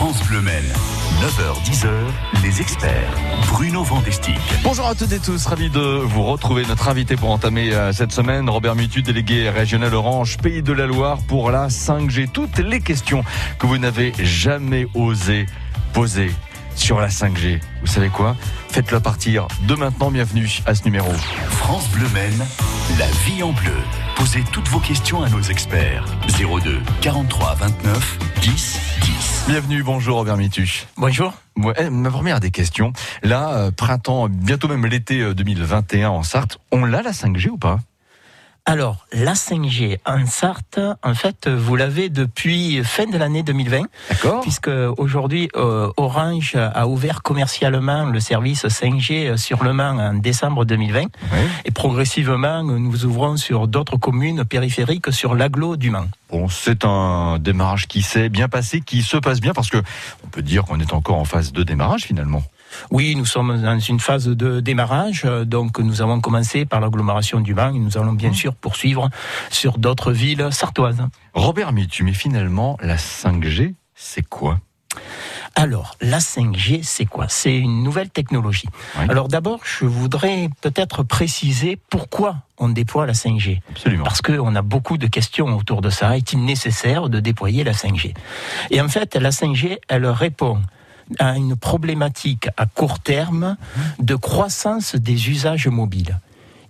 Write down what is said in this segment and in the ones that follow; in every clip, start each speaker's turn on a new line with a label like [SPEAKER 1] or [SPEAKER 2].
[SPEAKER 1] France Bleu Maine. 9h-10h, les experts. Bruno Vandestick.
[SPEAKER 2] Bonjour à toutes et tous, ravi de vous retrouver. Notre invité pour entamer euh, cette semaine, Robert Mutu, délégué régional Orange, Pays de la Loire, pour la 5G. Toutes les questions que vous n'avez jamais osé poser sur la 5G. Vous savez quoi? Faites-le partir de maintenant. Bienvenue à ce numéro.
[SPEAKER 1] France Bleu Maine, la vie en bleu. Posez toutes vos questions à nos experts. 02 43 29 10 10.
[SPEAKER 2] Bienvenue, bonjour Robert Mitu.
[SPEAKER 3] Bonjour.
[SPEAKER 2] Ouais, eh, ma première des questions. Là, euh, printemps, bientôt même l'été euh, 2021 en Sarthe, on l'a la 5G ou pas?
[SPEAKER 3] Alors, la 5G en Sarthe, en fait, vous l'avez depuis fin de l'année 2020,
[SPEAKER 2] D'accord
[SPEAKER 3] puisque aujourd'hui, euh, Orange a ouvert commercialement le service 5G sur le Mans en décembre 2020.
[SPEAKER 2] Oui.
[SPEAKER 3] Et progressivement, nous ouvrons sur d'autres communes périphériques sur l'agglo du Mans.
[SPEAKER 2] Bon, c'est un démarrage qui s'est bien passé, qui se passe bien, parce que on peut dire qu'on est encore en phase de démarrage finalement.
[SPEAKER 3] Oui, nous sommes dans une phase de démarrage, euh, donc nous avons commencé par l'agglomération du Mans et nous allons bien sûr poursuivre sur d'autres villes sartoises.
[SPEAKER 2] Robert Mitu, mais finalement, la 5G, c'est quoi?
[SPEAKER 3] Alors, la 5G, c'est quoi? C'est une nouvelle technologie.
[SPEAKER 2] Oui.
[SPEAKER 3] Alors d'abord, je voudrais peut-être préciser pourquoi on déploie la 5G.
[SPEAKER 2] Absolument.
[SPEAKER 3] Parce qu'on a beaucoup de questions autour de ça. Est-il nécessaire de déployer la 5G Et en fait, la 5G, elle répond à une problématique à court terme de croissance des usages mobiles.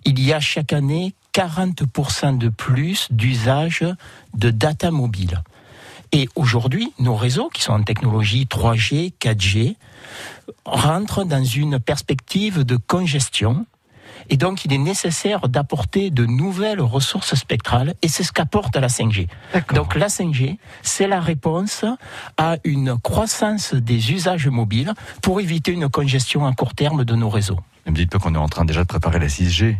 [SPEAKER 3] Il y a chaque année 40% de plus d'usage de data mobile. Et aujourd'hui, nos réseaux, qui sont en technologie 3G, 4G, rentrent dans une perspective de congestion. Et donc, il est nécessaire d'apporter de nouvelles ressources spectrales, et c'est ce qu'apporte la 5G.
[SPEAKER 2] D'accord.
[SPEAKER 3] Donc, la 5G, c'est la réponse à une croissance des usages mobiles pour éviter une congestion à court terme de nos réseaux.
[SPEAKER 2] Ne me dites pas qu'on est en train déjà de préparer la 6G.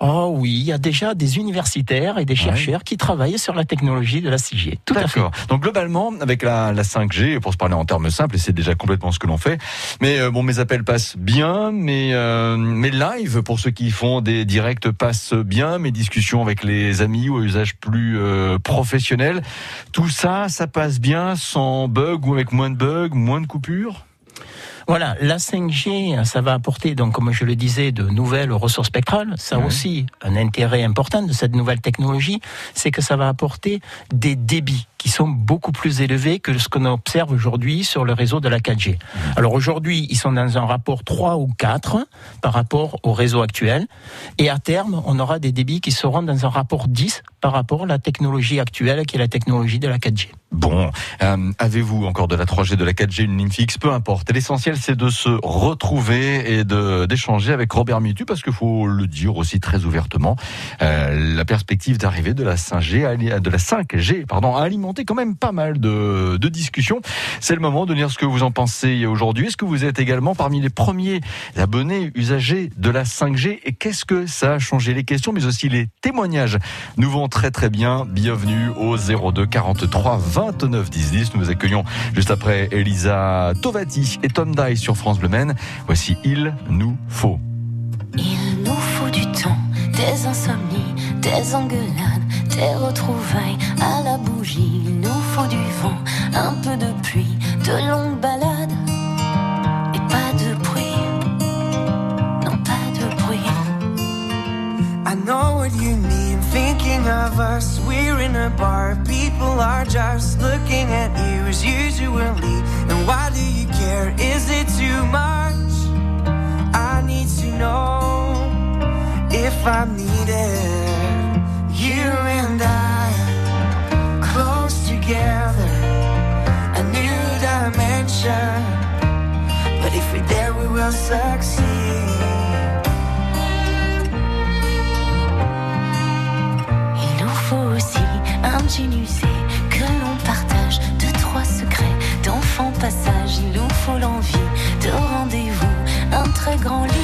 [SPEAKER 3] Oh oui, il y a déjà des universitaires et des chercheurs qui travaillent sur la technologie de la 6G. Tout à fait.
[SPEAKER 2] D'accord. Donc globalement, avec la, la 5G, pour se parler en termes simples, et c'est déjà complètement ce que l'on fait. Mais euh, bon, mes appels passent bien, mes euh, mes lives pour ceux qui font des directs passent bien, mes discussions avec les amis ou à usage plus euh, professionnel, tout ça, ça passe bien sans bug ou avec moins de bugs, moins de coupures?
[SPEAKER 3] Voilà, la 5G, ça va apporter, donc, comme je le disais, de nouvelles ressources spectrales. Ça aussi un intérêt important de cette nouvelle technologie, c'est que ça va apporter des débits qui sont beaucoup plus élevés que ce qu'on observe aujourd'hui sur le réseau de la 4G. Alors aujourd'hui, ils sont dans un rapport 3 ou 4 par rapport au réseau actuel. Et à terme, on aura des débits qui seront dans un rapport 10 par rapport à la technologie actuelle, qui est la technologie de la 4G.
[SPEAKER 2] Bon, euh, avez-vous encore de la 3G, de la 4G, une ligne fixe, peu importe. L'essentiel, c'est de se retrouver et d'échanger avec Robert Mitu, parce qu'il faut le dire aussi très ouvertement, euh, la perspective d'arrivée de la 5G, a ali- de la 5G, pardon, a alimenté quand même pas mal de, de discussions. C'est le moment de dire ce que vous en pensez aujourd'hui. Est-ce que vous êtes également parmi les premiers abonnés usagers de la 5G et qu'est-ce que ça a changé? Les questions, mais aussi les témoignages nous vont très très bien. Bienvenue au 02 43 29 10 10. Nous vous accueillons juste après Elisa Tovati et Tom Dye sur France Bleu Maine. Voici Il nous faut.
[SPEAKER 4] Il nous faut du temps, des insomnies, des engueulades, des retrouvailles à la bougie. Il nous faut du vent, un peu de pluie, de longues balades et pas de bruit. Non, pas de bruit.
[SPEAKER 5] I know what you of us. We're in a bar, people are just looking at you as usually. And why do you care? Is it too much? I need to know if I'm needed. You and I, close together, a new dimension. But if we're there, we will succeed.
[SPEAKER 4] Que l'on partage, deux, trois secrets d'enfant passage. Il nous faut l'envie de rendez-vous, un très grand lit,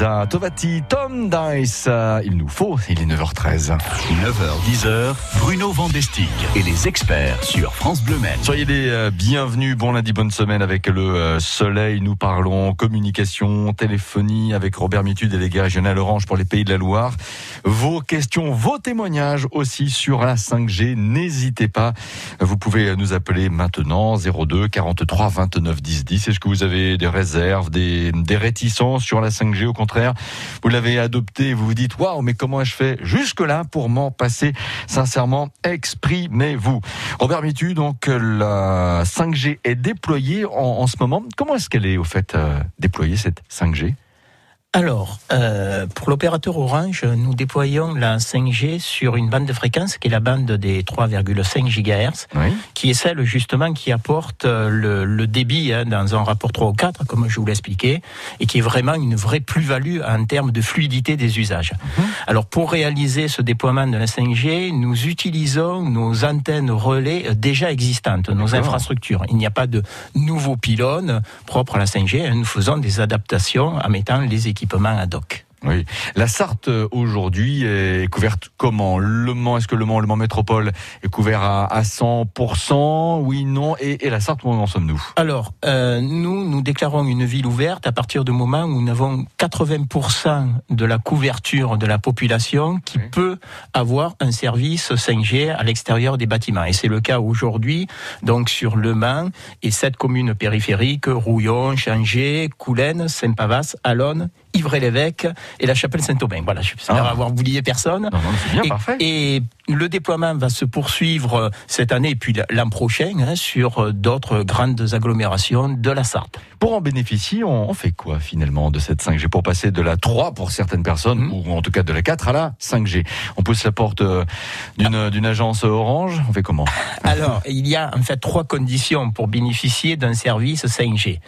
[SPEAKER 2] Elisa Tovati, Tom Dice, il nous faut, il est 9h13.
[SPEAKER 1] 9h, 10h, Bruno Vandestick et les experts sur France Bleu Maine.
[SPEAKER 2] Soyez les euh, bienvenus, bon lundi, bonne semaine avec le euh, soleil. Nous parlons communication, téléphonie avec Robert Mitu, délégué régional Orange pour les Pays de la Loire. Vos questions, vos témoignages aussi sur la 5G, n'hésitez pas. Vous pouvez nous appeler maintenant 02 43 29 10 10. Est-ce que vous avez des réserves, des, des réticences sur la 5G Au contraire, vous l'avez adopté, vous vous dites waouh, mais comment je fais jusque-là pour m'en passer Sincèrement, exprimez-vous. Robert Mitu, donc la 5G est déployée en, en ce moment. Comment est-ce qu'elle est au fait euh, déployée cette 5G
[SPEAKER 3] Alors, euh, pour l'opérateur Orange, nous déployons la 5G sur une bande de fréquence qui est la bande des 3,5 GHz,
[SPEAKER 2] Oui.
[SPEAKER 3] qui est celle justement qui apporte euh, le, le débit hein, dans un rapport 3 ou 4, comme je vous l'ai expliqué, et qui est vraiment une vraie plus-value en termes de fluidité des usages. Alors, pour réaliser ce déploiement de la 5G, nous utilisons nos antennes relais euh, déjà existantes, nos infrastructures. Il n'y a pas de nouveaux pylônes propres à la 5G. hein. Nous faisons des adaptations en mettant les équipements ad hoc.
[SPEAKER 2] Oui. La Sarthe euh, aujourd'hui est couverte comment? Le Mans, est-ce que Le Mans, Le Mans Métropole est couvert à, à 100% Oui, non. Et, et la Sarthe, où en sommes-nous?
[SPEAKER 3] Alors, euh, nous, nous déclarons une ville ouverte à partir du moment où nous avons 80% de la couverture de la population qui
[SPEAKER 2] Oui.
[SPEAKER 3] peut avoir un service 5G à l'extérieur des bâtiments. Et c'est le cas aujourd'hui, donc sur Le Mans et sept communes périphériques, Rouillon, Changé, Coulennes, Saint-Pavas, Alonne, Ivray-l'Évêque et la Chapelle-Saint-Aubin. Voilà, j'espère
[SPEAKER 2] Ah.
[SPEAKER 3] avoir oublié personne.
[SPEAKER 2] Non, non, c'est bien,
[SPEAKER 3] et,
[SPEAKER 2] parfait.
[SPEAKER 3] et le déploiement va se poursuivre euh, cette année et puis l'an prochain hein, sur euh, d'autres grandes agglomérations de la Sarthe.
[SPEAKER 2] Pour en bénéficier, on, fait quoi finalement de cette 5G Pour passer de la 3 pour certaines personnes,
[SPEAKER 3] Mhm.
[SPEAKER 2] ou en tout cas de la 4 à la 5G. On pousse la porte euh, d'une d'une agence Orange, on fait comment?
[SPEAKER 3] Alors, il y a en fait trois conditions pour bénéficier d'un service 5G.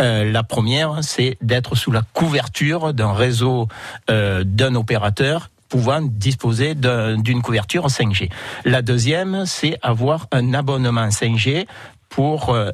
[SPEAKER 3] Euh, la première, c'est d'être sous la couverture d'un réseau euh, d'un opérateur pouvant disposer d'un- d'une couverture 5G. La deuxième, c'est avoir un abonnement 5G pour, euh,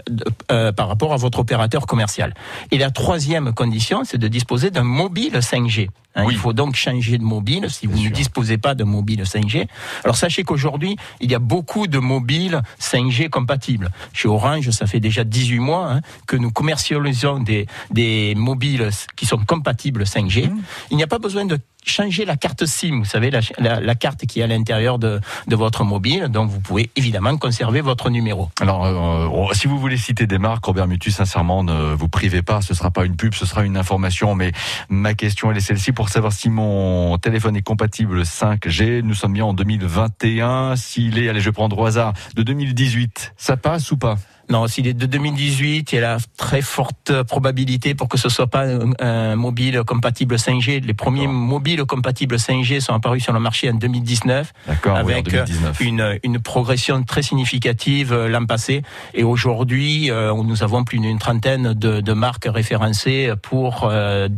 [SPEAKER 3] euh, par rapport à votre opérateur commercial. Et la troisième condition, c'est de disposer d'un mobile 5G. Hein,
[SPEAKER 2] Oui.
[SPEAKER 3] Il faut donc changer de mobile si vous ne disposez pas d'un mobile 5G. Alors sachez qu'aujourd'hui, il y a beaucoup de mobiles 5G compatibles. Chez Orange, ça fait déjà 18 mois hein, que nous commercialisons des, des mobiles qui sont compatibles 5G.
[SPEAKER 2] Mmh.
[SPEAKER 3] Il n'y a pas besoin de changer la carte SIM, vous savez, la, la- la carte qui est à l'intérieur de, de votre mobile. Donc vous pouvez évidemment conserver votre numéro.
[SPEAKER 2] Alors, euh, si vous voulez citer des marques, Robert Mutu, sincèrement, ne vous privez pas. Ce sera pas une pub, ce sera une information. Mais ma question, elle est celle-ci pour savoir si mon téléphone est compatible 5G. Nous sommes bien en 2021. S'il est, allez, je prends au hasard, de 2018, ça passe ou pas?
[SPEAKER 3] Non, s'il est de 2018, il y a la très forte probabilité pour que ce soit pas un, mobile compatible 5G. Les premiers mobiles compatibles 5G sont apparus sur le marché en 2019
[SPEAKER 2] D'accord, oui, en
[SPEAKER 3] avec euh,
[SPEAKER 2] 2019.
[SPEAKER 3] une, une progression très significative euh, l'an passé. Et aujourd'hui, euh, nous avons plus d'une trentaine de, de marques référencées pour euh,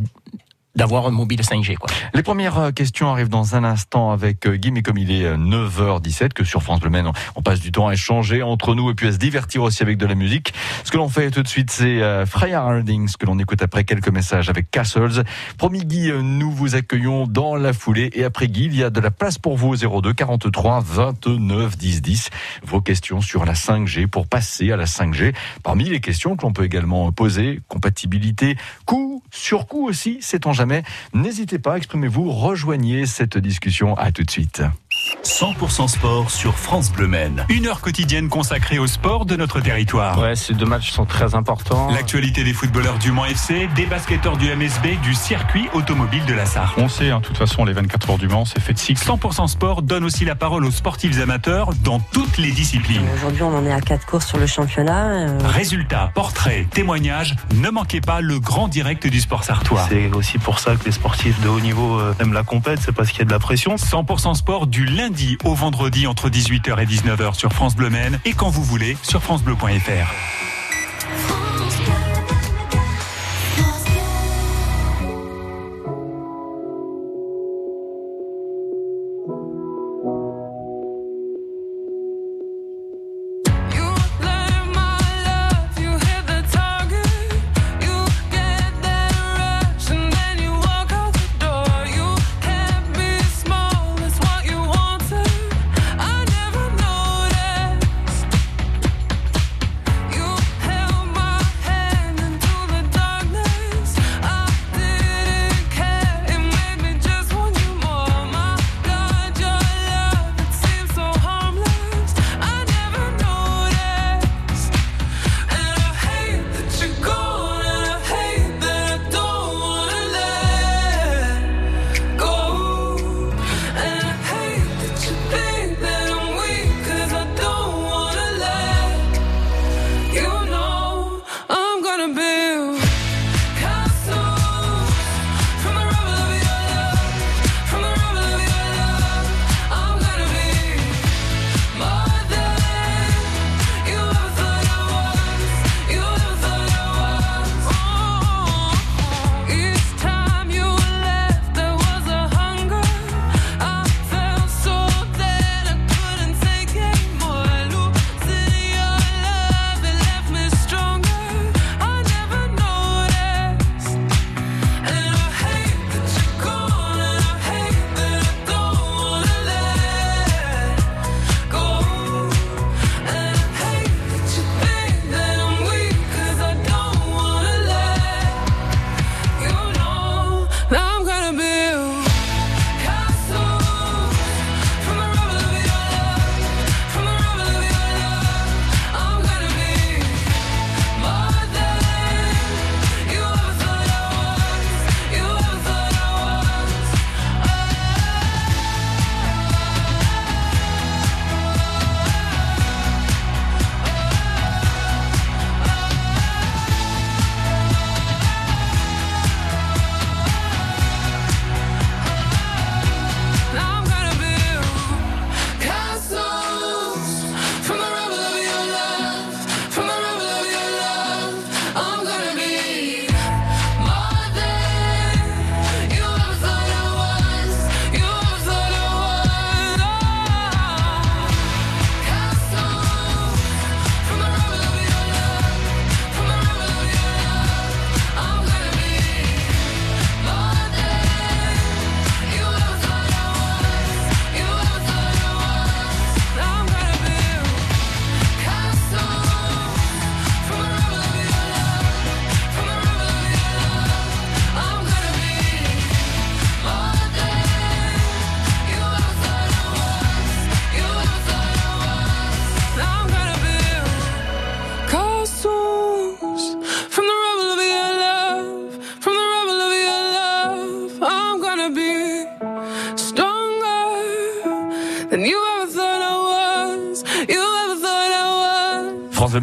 [SPEAKER 3] d'avoir un mobile 5G. Quoi.
[SPEAKER 2] Les premières euh, questions arrivent dans un instant avec euh, Guy, mais comme il est euh, 9h17, que sur France Bleu Maine, on- passe du temps à échanger entre nous et puis à se divertir aussi avec de la musique. Ce que l'on fait tout de suite, c'est euh, Freya Hardings, que l'on écoute après quelques messages avec Castles. Promis Guy, euh, nous vous accueillons dans la foulée. Et après Guy, il y a de la place pour vous au 02 43 29 10 10. Vos questions sur la 5G pour passer à la 5G. Parmi les questions que l'on peut également poser, compatibilité, coût, surcoût aussi, sait-on N'hésitez pas, exprimez-vous, rejoignez cette discussion. À tout de suite.
[SPEAKER 1] 100% sport sur France Bleu Maine.
[SPEAKER 6] Une heure quotidienne consacrée au sport de notre territoire.
[SPEAKER 7] Ouais, ces deux matchs sont très importants.
[SPEAKER 6] L'actualité des footballeurs du Mans FC, des basketteurs du MSB, du circuit automobile de la Sarre.
[SPEAKER 8] On sait, hein, de toute façon, les 24 heures du Mans, c'est fait de cycle.
[SPEAKER 6] 100% sport donne aussi la parole aux sportifs amateurs dans toutes les disciplines.
[SPEAKER 9] Aujourd'hui, on en est à quatre courses sur le championnat. euh,
[SPEAKER 6] Résultats, portraits, témoignages, ne manquez pas le grand direct du sport sartois.
[SPEAKER 10] C'est aussi pour ça que les sportifs de haut niveau euh, aiment la compète, c'est parce qu'il y a de la pression.
[SPEAKER 6] 100% sport du lundi au vendredi entre 18h et 19h sur France Bleu Maine et quand vous voulez sur francebleu.fr.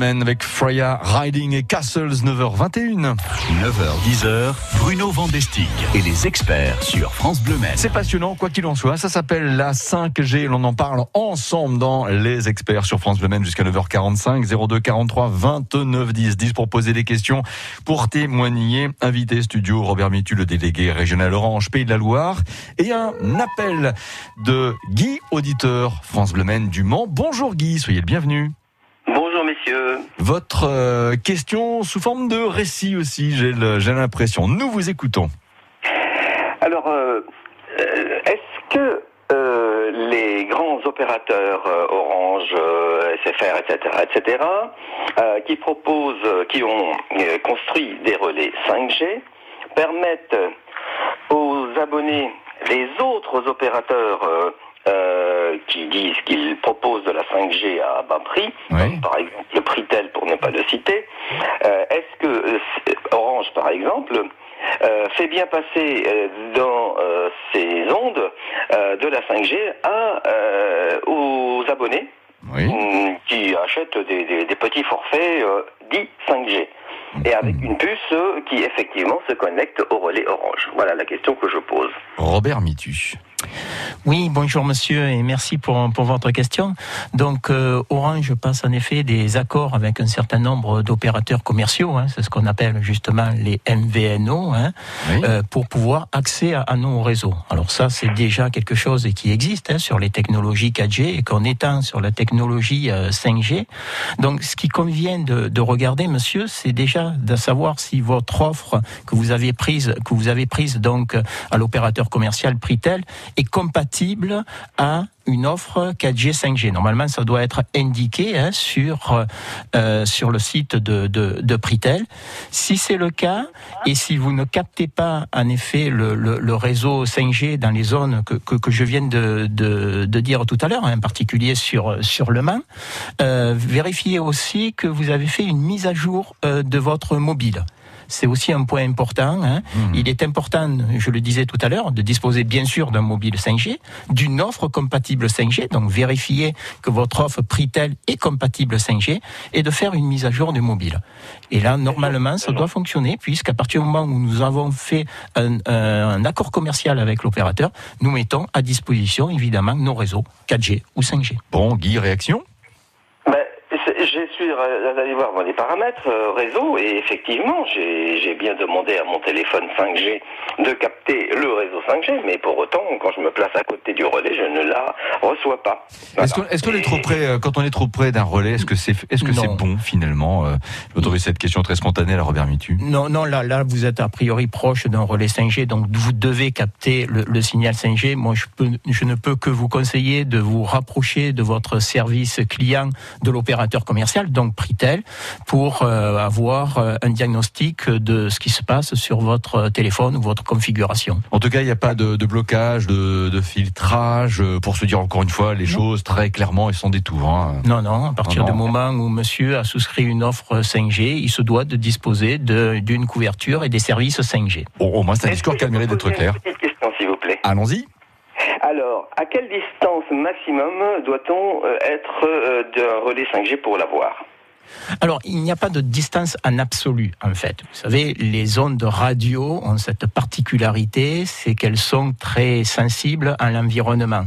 [SPEAKER 2] Avec Freya Riding et Castles 9h21.
[SPEAKER 1] 9h-10h, Bruno Vandestick et les experts sur France Bleu Maine.
[SPEAKER 2] C'est passionnant, quoi qu'il en soit. Ça s'appelle la 5G. L'on en parle ensemble dans Les Experts sur France Bleu Maine jusqu'à 9h45. 02 43 29 10 10 pour poser des questions, pour témoigner. Invité studio Robert Mitu, le délégué régional Orange Pays de la Loire. Et un appel de Guy, auditeur France Bleu Maine du Mans. Bonjour Guy, soyez le bienvenu.
[SPEAKER 11] Messieurs.
[SPEAKER 2] Votre euh, question sous forme de récit aussi, j'ai l'impression. Nous vous écoutons.
[SPEAKER 11] Alors, euh, euh, est-ce que euh, les grands opérateurs Orange, SFR, etc., etc., qui proposent, qui ont construit des relais 5G, permettent aux abonnés, les autres opérateurs euh, qui disent qu'ils proposent de la 5G à bas prix, comme par exemple le Pritel pour ne pas le citer. Euh, Est-ce que euh, Orange, par exemple, euh, fait bien passer dans ses ondes de la 5G à, euh, aux abonnés mm, qui achètent des, des- des petits forfaits dits 5G et avec une puce qui effectivement se connecte au relais Orange. Voilà la question que je pose.
[SPEAKER 2] Robert Mitu.
[SPEAKER 3] Oui, bonjour monsieur et merci pour, pour votre question. Donc euh, Orange passe en effet des accords avec un certain nombre d'opérateurs commerciaux, hein, c'est ce qu'on appelle justement les MVNO, hein, euh, pour pouvoir accéder à, à nos réseaux. Alors ça, c'est déjà quelque chose qui existe hein, sur les technologies 4G et qu'on étend sur la technologie euh, 5G. Donc ce qui convient de, de regarder, monsieur, c'est déjà de savoir si votre offre que vous avez prise, que vous avez prise donc à l'opérateur commercial Pritel est compatible à une offre 4G 5G. Normalement, ça doit être indiqué hein, sur euh, sur le site de, de, Pritel. Si c'est le cas et si vous ne captez pas en effet le, réseau 5G dans les zones que, que, je viens de, de, de dire tout à l'heure, hein, en particulier sur sur le Mans, euh, vérifiez aussi que vous avez fait une mise à jour euh, de votre mobile c'est aussi un point important. Hein. Il est important, je le disais tout à l'heure, de disposer bien sûr d'un mobile 5G, d'une offre compatible 5G, donc vérifier que votre offre Pritel est compatible 5G, et de faire une mise à jour du mobile. Et là, normalement, ça doit fonctionner, puisqu'à partir du moment où nous avons fait un, un- un accord commercial avec l'opérateur, nous mettons à disposition, évidemment, nos réseaux 4G ou 5G.
[SPEAKER 2] Bon, Guy, réaction?
[SPEAKER 11] J'ai suis allé voir dans les paramètres euh, réseau et effectivement j'ai j'ai bien demandé à mon téléphone 5G de capter le réseau 5G, mais pour autant quand je me place à côté du relais, je ne la reçois pas.
[SPEAKER 2] Est-ce qu'on est trop près, euh, quand on est trop près d'un relais, est-ce que c'est est-ce que c'est bon finalement euh, Je m'autorise cette question très spontanée à Robert Mitu.
[SPEAKER 3] Non, non, là, là, vous êtes a priori proche d'un relais 5G, donc vous devez capter le, le signal 5G. Moi, je, peux, je ne peux que vous conseiller de vous rapprocher de votre service client de l'opérateur commercial, donc Pritel, pour euh, avoir euh, un diagnostic de ce qui se passe sur votre téléphone ou votre configuration.
[SPEAKER 2] En tout cas, il n'y a pas de, de blocage, de, de filtrage, euh, pour se dire encore une fois les choses très clairement et sans détour. hein.
[SPEAKER 3] Non, non, à partir
[SPEAKER 2] Non,
[SPEAKER 3] du
[SPEAKER 2] non.
[SPEAKER 3] moment où monsieur a souscrit une offre 5G, il se doit de disposer d'une couverture et des services 5G.
[SPEAKER 2] Au, au moins, c'est un discours qui a d'être clair.
[SPEAKER 11] Petite question s'il vous plaît?
[SPEAKER 2] Allons-y.
[SPEAKER 11] Alors, à quelle distance maximum doit-on euh, être euh, d'un relais 5G pour l'avoir?
[SPEAKER 3] Alors, il n'y a pas de distance en absolu, en fait. Vous savez, les ondes de radio ont cette particularité, c'est qu'elles sont très sensibles à l'environnement.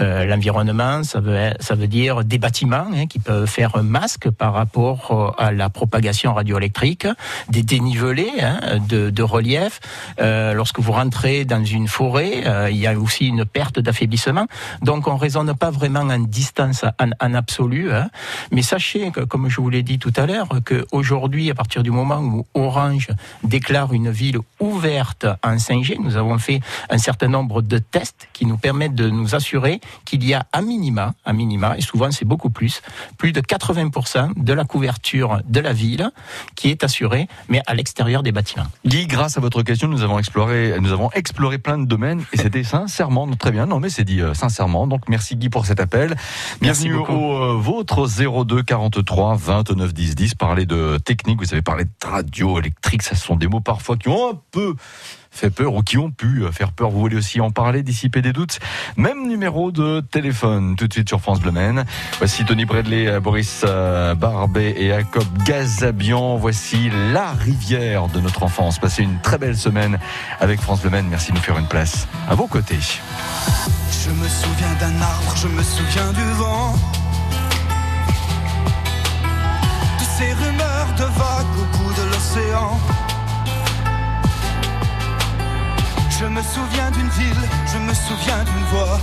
[SPEAKER 3] Euh, l'environnement, ça veut, ça veut dire des bâtiments hein, qui peuvent faire un masque par rapport euh, à la propagation radioélectrique, des dénivelés hein, de, relief. Euh, lorsque vous rentrez dans une forêt, il y a aussi une perte d'affaiblissement. Donc, on raisonne pas vraiment en distance en, en absolu. Hein. Mais sachez que, comme je vous l'ai dit tout à l'heure, qu'aujourd'hui, à partir du moment où Orange déclare une ville ouverte en 5G, nous avons fait un certain nombre de tests qui nous permettent de nous assurer qu'il y a à minima, à minima, et souvent c'est beaucoup plus, plus de 80% de la couverture de la ville qui est assurée, mais à l'extérieur des bâtiments.
[SPEAKER 2] Guy, grâce à votre question, nous avons exploré, nous avons exploré plein de domaines et c'était sincèrement très bien. Non, mais c'est dit euh, sincèrement. Donc merci Guy pour cet appel.
[SPEAKER 3] Merci
[SPEAKER 2] Bienvenue
[SPEAKER 3] beaucoup.
[SPEAKER 2] au euh, vôtre 02 43 29 10 10. Parler de technique, vous avez parlé de radio électrique, ça sont des mots parfois qui ont un peu fait peur ou qui ont pu faire peur. Vous voulez aussi en parler, dissiper des doutes? Même numéro de téléphone tout de suite sur France Bleu Maine. Voici Tony Bradley, Boris euh, Barbet et Jacob Gazabian. Voici la rivière de notre enfance. Passez une très belle semaine avec France Bleu Maine. Merci de nous faire une place à vos côtés.
[SPEAKER 5] Je me souviens d'un arbre, je me souviens du vent. Ces rumeurs de vagues au bout de l'océan. Je me souviens d'une ville, je me souviens d'une voix.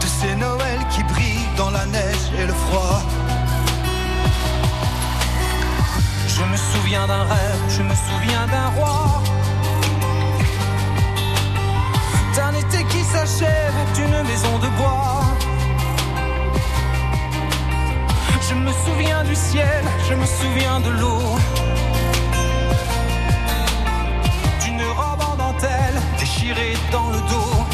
[SPEAKER 5] De ces Noëls qui brillent dans la neige et le froid. Je me souviens d'un rêve, je me souviens d'un roi. D'un été qui s'achève, d'une maison de bois. Je me souviens du ciel, je me souviens de l'eau. D'une robe en dentelle déchirée dans le dos.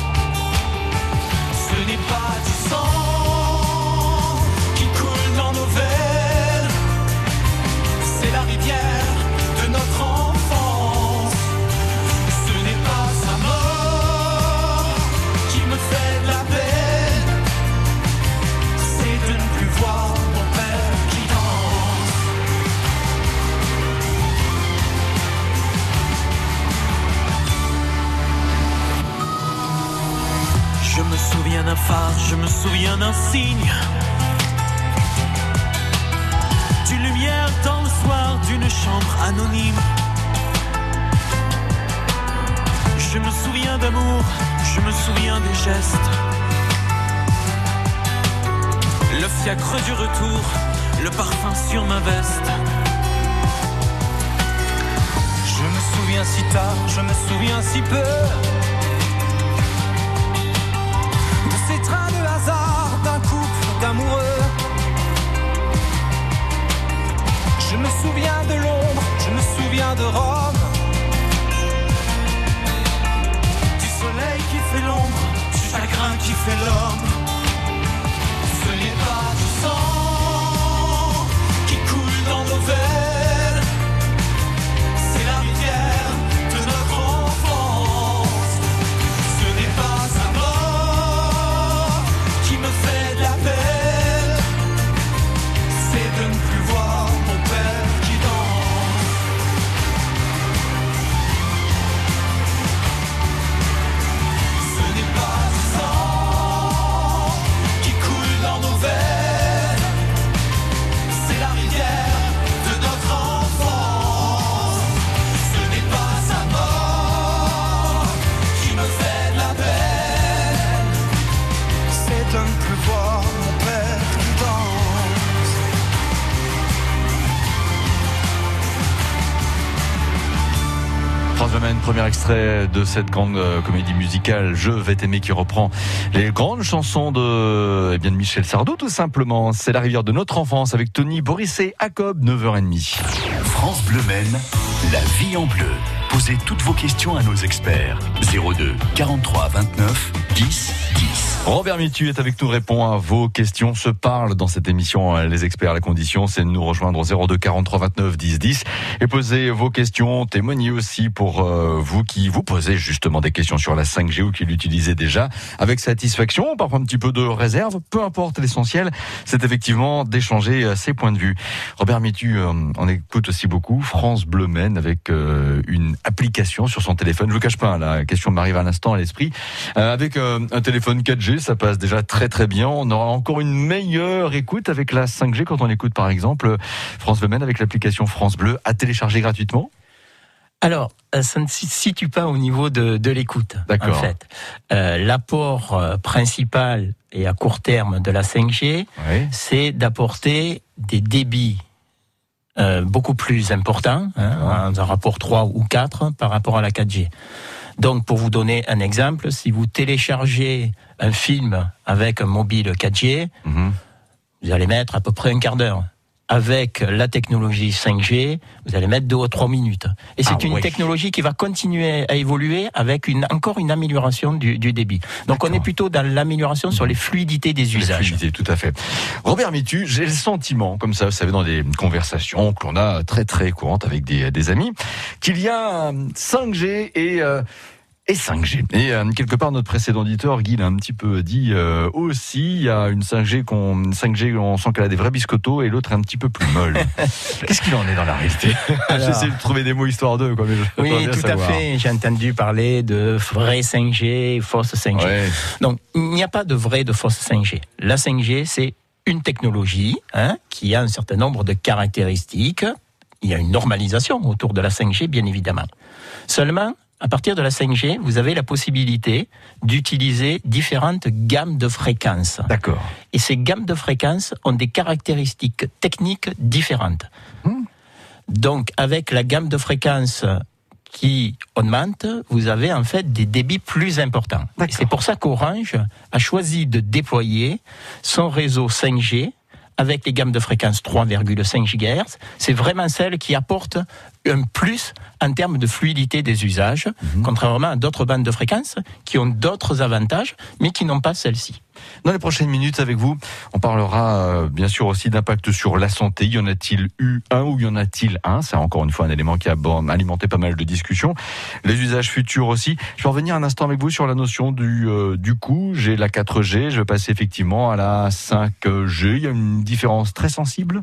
[SPEAKER 12] Souviens
[SPEAKER 13] de Rome.
[SPEAKER 12] Du soleil qui fait l'ombre, du chagrin qui fait l'homme.
[SPEAKER 2] Premier extrait de cette grande euh, comédie musicale Je vais t'aimer qui reprend les grandes chansons de, eh bien, Michel Sardou tout simplement. C'est la rivière de notre enfance avec Tony, Boris et Jacob, 9h30.
[SPEAKER 1] France Bleu Maine, la vie en bleu. Posez toutes vos questions à nos experts. 02 43 29 10 10.
[SPEAKER 2] Robert Mitu est avec nous, répond à vos questions, se parle dans cette émission. euh, Les experts, la condition, c'est de nous rejoindre au 02 43 29 10 10 et poser vos questions, témoigner aussi pour euh, vous qui vous posez justement des questions sur la 5G ou qui l'utilisez déjà avec satisfaction, parfois un petit peu de réserve, peu importe l'essentiel, c'est effectivement d'échanger euh, ses points de vue. Robert Mitu, euh, on écoute aussi beaucoup France Bleu Maine avec une application sur son téléphone. Je vous cache pas, la question m'arrive à l'instant à l'esprit. Euh, avec euh, un téléphone 4G, ça passe déjà très très bien. On aura encore une meilleure écoute avec la 5G quand on écoute par exemple France Bleu Maine avec l'application France Bleu à télécharger gratuitement.
[SPEAKER 3] Alors, euh, ça ne se situe pas au niveau de, de l'écoute. En fait, Euh, l'apport principal et à court terme de la 5G,
[SPEAKER 2] Oui.
[SPEAKER 3] c'est d'apporter des débits euh, beaucoup plus importants, hein, un rapport 3 ou 4 par rapport à la 4G. Donc, pour vous donner un exemple, si vous téléchargez un film avec un mobile 4G,
[SPEAKER 2] Mhm.
[SPEAKER 3] vous allez mettre à peu près un quart d'heure. Avec la technologie 5G, vous allez mettre deux ou trois minutes. Et c'est
[SPEAKER 2] Ah
[SPEAKER 3] une
[SPEAKER 2] oui.
[SPEAKER 3] technologie qui va continuer à évoluer avec une, encore une amélioration du, du débit. Donc on est plutôt dans l'amélioration sur les fluidités des
[SPEAKER 2] Les
[SPEAKER 3] usages.
[SPEAKER 2] fluidités, tout à fait. Robert Mitu, j'ai le sentiment, comme ça, vous savez, dans des conversations que l'on a très très courantes avec des, des amis, qu'il y a un 5G et euh, et 5G. Et euh, quelque part, notre précédent auditeur, Guy, l'a un petit peu dit euh, aussi, il y a une 5G qu'on, une 5G, on sent qu'elle a des vrais biscottos et l'autre est un petit peu plus molle. Qu'est-ce qu'il en est dans la réalité? J'essaie de trouver des mots histoire d'eux, quoi. Mais je-
[SPEAKER 3] Oui, tout à fait. J'ai entendu parler de vrai 5G, fausse 5G.
[SPEAKER 2] Ouais.
[SPEAKER 3] Donc, il n'y a pas de vrai de fausse 5G. La 5G, c'est une technologie hein, qui a un certain nombre de caractéristiques. Il y a une normalisation autour de la 5G, bien évidemment. Seulement, à partir de la 5G, vous avez la possibilité d'utiliser différentes gammes de fréquences.
[SPEAKER 2] D'accord.
[SPEAKER 3] Et ces gammes de fréquences ont des caractéristiques techniques différentes. Donc, avec la gamme de fréquences qui augmente, vous avez en fait des débits plus importants. C'est pour ça qu'Orange a choisi de déployer son réseau 5G avec les gammes de fréquences 3,5 GHz. C'est vraiment celle qui apporte un plus en termes de fluidité des usages, contrairement à d'autres bandes de fréquences qui ont d'autres avantages, mais qui n'ont pas celle-ci.
[SPEAKER 2] Dans les prochaines minutes avec vous, on parlera euh, bien sûr aussi d'impact sur la santé. Y en a-t-il eu un ou y en a-t-il un? C'est encore une fois un élément qui a alimenté pas mal de discussions. Les usages futurs aussi. Je vais revenir un instant avec vous sur la notion du, euh, du coût. J'ai la 4G, je vais passer effectivement à la 5G. Il y a une différence très sensible?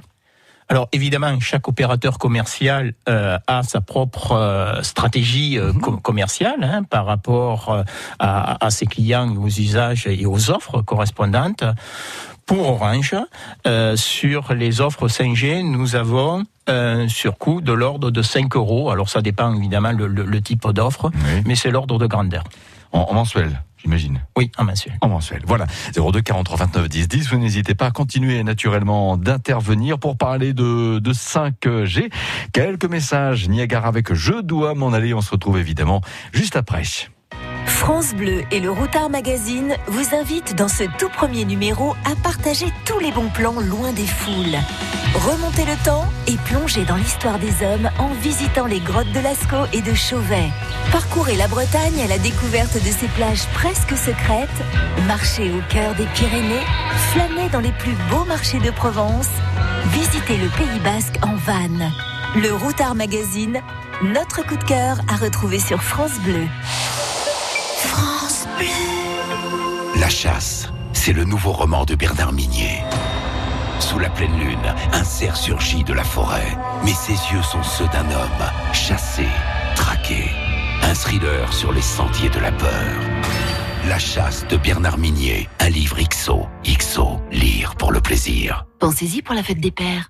[SPEAKER 3] Alors évidemment, chaque opérateur commercial euh, a sa propre euh, stratégie euh, com- commerciale hein, par rapport euh, à, à ses clients, aux usages et aux offres correspondantes. Pour Orange, euh, sur les offres 5G, nous avons un surcoût de l'ordre de 5 euros. Alors ça dépend évidemment le, le- le type d'offre, mais c'est l'ordre de grandeur.
[SPEAKER 2] En, en mensuel, j'imagine.
[SPEAKER 3] Oui, en mensuel.
[SPEAKER 2] En mensuel. Voilà. 02 43 29 10 10. Vous n'hésitez pas à continuer naturellement d'intervenir pour parler de, de 5G. Quelques messages. Niagara avec Je dois m'en aller. On se retrouve évidemment juste après.
[SPEAKER 14] France Bleu et le Routard Magazine vous invitent dans ce tout premier numéro à partager tous les bons plans loin des foules. Remontez le temps et plongez dans l'histoire des hommes en visitant les grottes de Lascaux et de Chauvet. Parcourez la Bretagne à la découverte de ses plages presque secrètes, marchez au cœur des Pyrénées, flânez dans les plus beaux marchés de Provence, visitez le Pays Basque en van. Le Routard Magazine, notre coup de cœur à retrouver sur France Bleu. France Bleu.
[SPEAKER 1] La chasse, c'est le nouveau roman de Bernard Minier. Sous la pleine lune, un cerf surgit de la forêt, mais ses yeux sont ceux d'un homme, chassé, traqué. Un thriller sur les sentiers de la peur. La chasse de Bernard Minier, un livre XO. XO, lire pour le plaisir.
[SPEAKER 15] Pensez-y pour la fête des pères.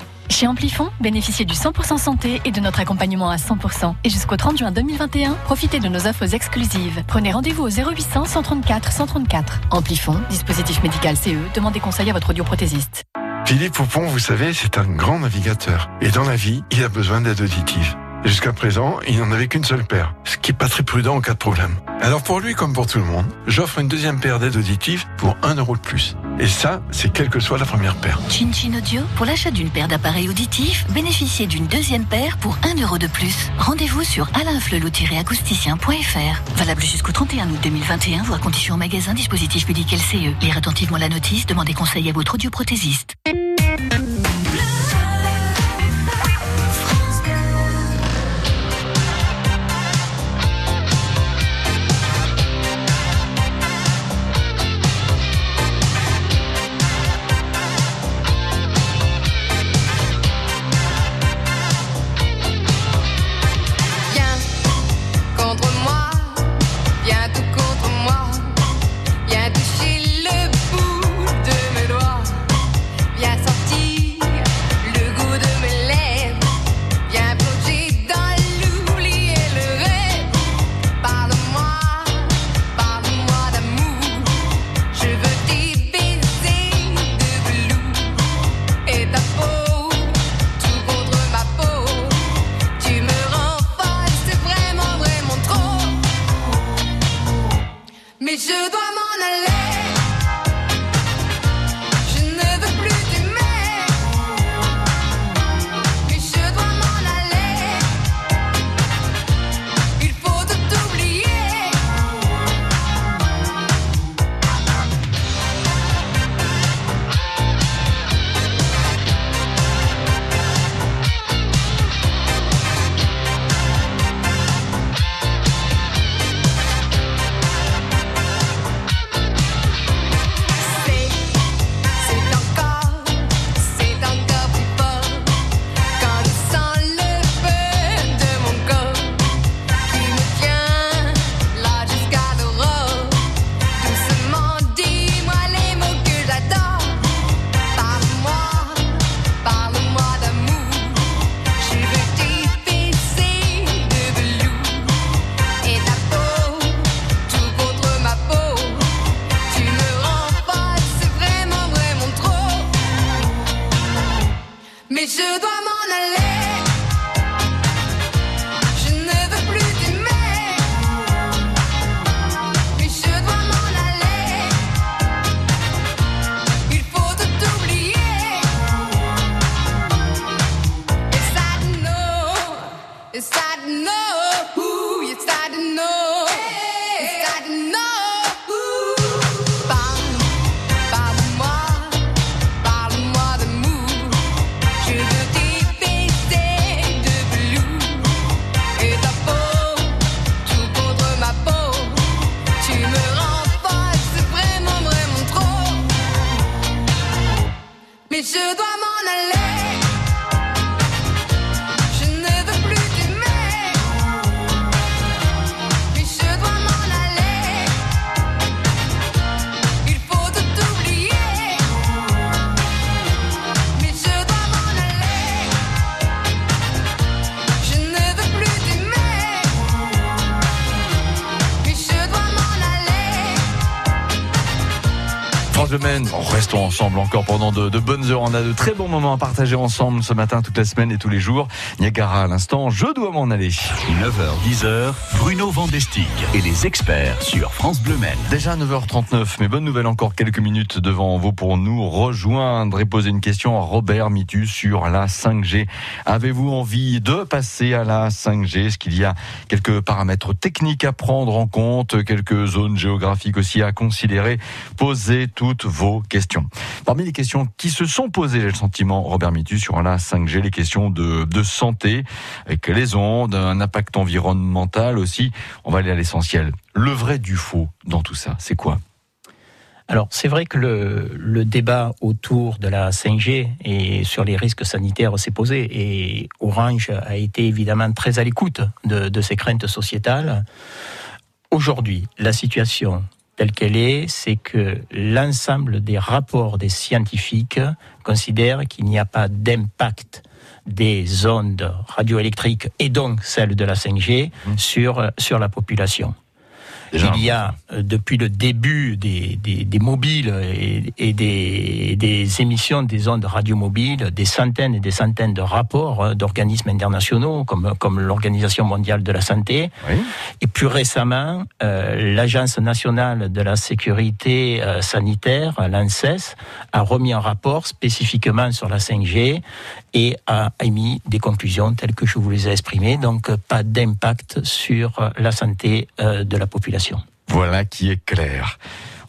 [SPEAKER 15] Chez Amplifon, bénéficiez du 100% santé et de notre accompagnement à 100%. Et jusqu'au 30 juin 2021, profitez de nos offres exclusives. Prenez rendez-vous au 0800 134 134. Amplifon, dispositif médical CE, demandez conseil à votre audioprothésiste.
[SPEAKER 16] Philippe Poupon, vous savez, c'est un grand navigateur. Et dans la vie, il a besoin d'aide auditive. Jusqu'à présent, il n'en avait qu'une seule paire, ce qui est pas très prudent en cas de problème. Alors pour lui, comme pour tout le monde, j'offre une deuxième paire d'aides auditives pour 1 euro de plus. Et ça, c'est quelle que soit la première paire.
[SPEAKER 15] Chin Chin Audio, pour l'achat d'une paire d'appareils auditifs, bénéficiez d'une deuxième paire pour 1 euro de plus. Rendez-vous sur alainflelou-acousticien.fr. Valable jusqu'au 31 août 2021, voire conditions en magasin, dispositif médical CE. Lire attentivement la notice, demandez conseil à votre audioprothésiste.
[SPEAKER 2] Ensemble encore pendant de, de, bonnes heures. On a de très bons moments à partager ensemble ce matin, toute la semaine et tous les jours. Niagara à l'instant, je dois m'en aller.
[SPEAKER 1] 9h, 10h, Bruno Vandestick et les experts sur France Bleu Maine.
[SPEAKER 2] Déjà 9h39, mais bonne nouvelle encore quelques minutes devant vous pour nous rejoindre et poser une question à Robert Mitu sur la 5G. Avez-vous envie de passer à la 5G Est-ce qu'il y a quelques paramètres techniques à prendre en compte, quelques zones géographiques aussi à considérer? Posez toutes vos questions. Parmi les questions qui se sont posées, j'ai le sentiment, Robert Mitu, sur la 5G, les questions de, santé, avec les ondes, un impact environnemental aussi. On va aller à l'essentiel. Le vrai du faux dans tout ça, c'est quoi?
[SPEAKER 3] Alors c'est vrai que le, le, débat autour de la 5G et sur les risques sanitaires s'est posé et Orange a été évidemment très à l'écoute de, de ces craintes sociétales. Aujourd'hui, la situation telle qu'elle est, c'est que l'ensemble des rapports des scientifiques considèrent qu'il n'y a pas d'impact des ondes radioélectriques et donc celles de la 5G mmh. sur, sur la population. Déjà. Il y a, depuis le début des, des, des mobiles et, et des, des, émissions des ondes radiomobiles, des centaines et des centaines de rapports d'organismes internationaux, comme, comme l'Organisation mondiale de la santé.
[SPEAKER 2] Oui.
[SPEAKER 3] Et plus récemment, euh, l'Agence nationale de la sécurité euh, sanitaire, l'ANSES, a remis un rapport spécifiquement sur la 5G et a émis des conclusions telles que je vous les ai exprimées. Donc, pas d'impact sur la santé euh, de la population.
[SPEAKER 2] Voilà qui est clair.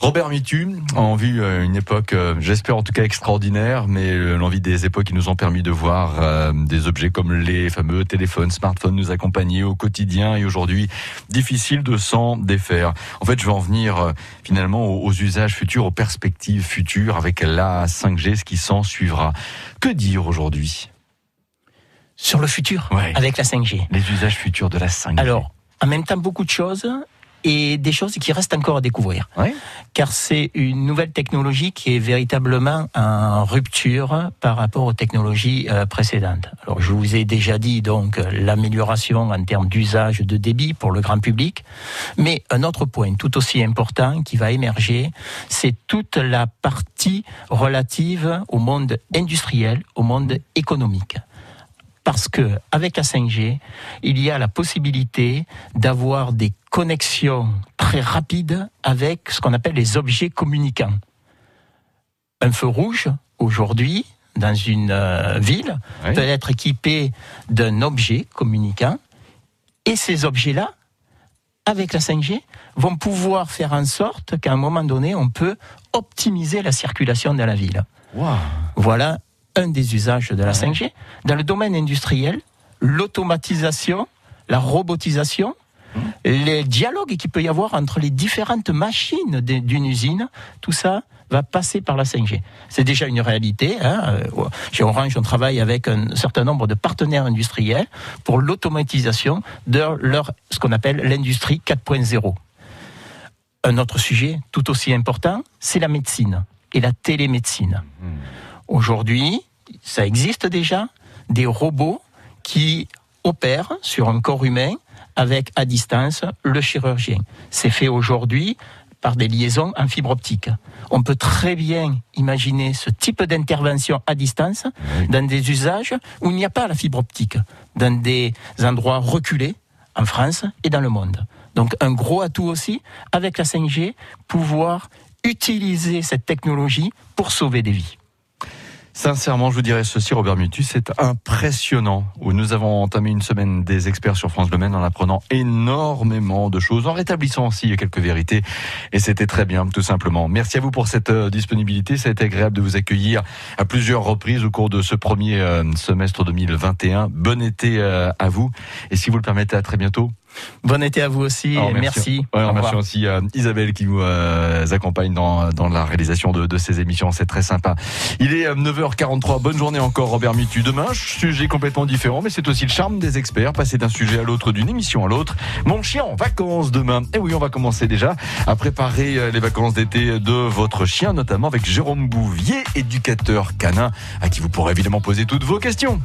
[SPEAKER 2] Robert Mitu, en vue euh, une époque, euh, j'espère en tout cas extraordinaire, mais euh, l'envie des époques qui nous ont permis de voir des objets comme les fameux téléphones, smartphones nous accompagner au quotidien et aujourd'hui difficile de s'en défaire. En fait, je vais en venir finalement aux, aux, usages futurs, aux perspectives futures avec la 5G, ce qui s'en suivra. Que dire aujourd'hui?
[SPEAKER 3] Sur le futur,
[SPEAKER 2] ouais.
[SPEAKER 3] avec la 5G.
[SPEAKER 2] Les usages futurs de la 5G.
[SPEAKER 3] Alors, en même temps, beaucoup de choses et des choses qui restent encore à découvrir. Car c'est une nouvelle technologie qui est véritablement en rupture par rapport aux technologies euh, précédentes. Alors je vous ai déjà dit donc l'amélioration en termes d'usage de débit pour le grand public, mais un autre point tout aussi important qui va émerger, c'est toute la partie relative au monde industriel, au monde économique parce que avec la 5G, il y a la possibilité d'avoir des connexions très rapides avec ce qu'on appelle les objets communicants. Un feu rouge aujourd'hui dans une euh, ville oui. peut être équipé d'un objet communicant et ces objets-là avec la 5G vont pouvoir faire en sorte qu'à un moment donné on peut optimiser la circulation dans la ville.
[SPEAKER 2] Wow.
[SPEAKER 3] Voilà un des usages de la 5G. Dans le domaine industriel, l'automatisation, la robotisation, mmh. les dialogues qu'il peut y avoir entre les différentes machines d'une usine, tout ça va passer par la 5G. C'est déjà une réalité. Hein. Chez Orange, on travaille avec un certain nombre de partenaires industriels pour l'automatisation de leur, ce qu'on appelle l'industrie 4.0. Un autre sujet tout aussi important, c'est la médecine et la télémédecine. Mmh. Aujourd'hui, ça existe déjà, des robots qui opèrent sur un corps humain avec à distance le chirurgien. C'est fait aujourd'hui par des liaisons en fibre optique. On peut très bien imaginer ce type d'intervention à distance oui. dans des usages où il n'y a pas la fibre optique, dans des endroits reculés en France et dans le monde. Donc un gros atout aussi avec la 5G, pouvoir utiliser cette technologie pour sauver des vies.
[SPEAKER 2] Sincèrement, je vous dirais ceci, Robert Mutu, c'est impressionnant. Où nous avons entamé une semaine des experts sur France Le en apprenant énormément de choses, en rétablissant aussi quelques vérités. Et c'était très bien, tout simplement. Merci à vous pour cette euh, disponibilité. Ça a été agréable de vous accueillir à plusieurs reprises au cours de ce premier euh, semestre 2021. Bon été euh, à vous. Et si vous le permettez, à très bientôt.
[SPEAKER 3] Bon été à vous aussi
[SPEAKER 2] Alors,
[SPEAKER 3] et merci.
[SPEAKER 2] merci. Ouais, merci aussi à Isabelle qui nous euh, accompagne dans, dans la réalisation de, de ces émissions. C'est très sympa. Il est 9h43. Bonne journée encore, Robert Mitu. Demain, sujet complètement différent, mais c'est aussi le charme des experts. Passer d'un sujet à l'autre, d'une émission à l'autre. Mon chien en vacances demain. Et oui, on va commencer déjà à préparer euh, les vacances d'été de votre chien, notamment avec Jérôme Bouvier, éducateur canin, à qui vous pourrez évidemment poser toutes vos questions.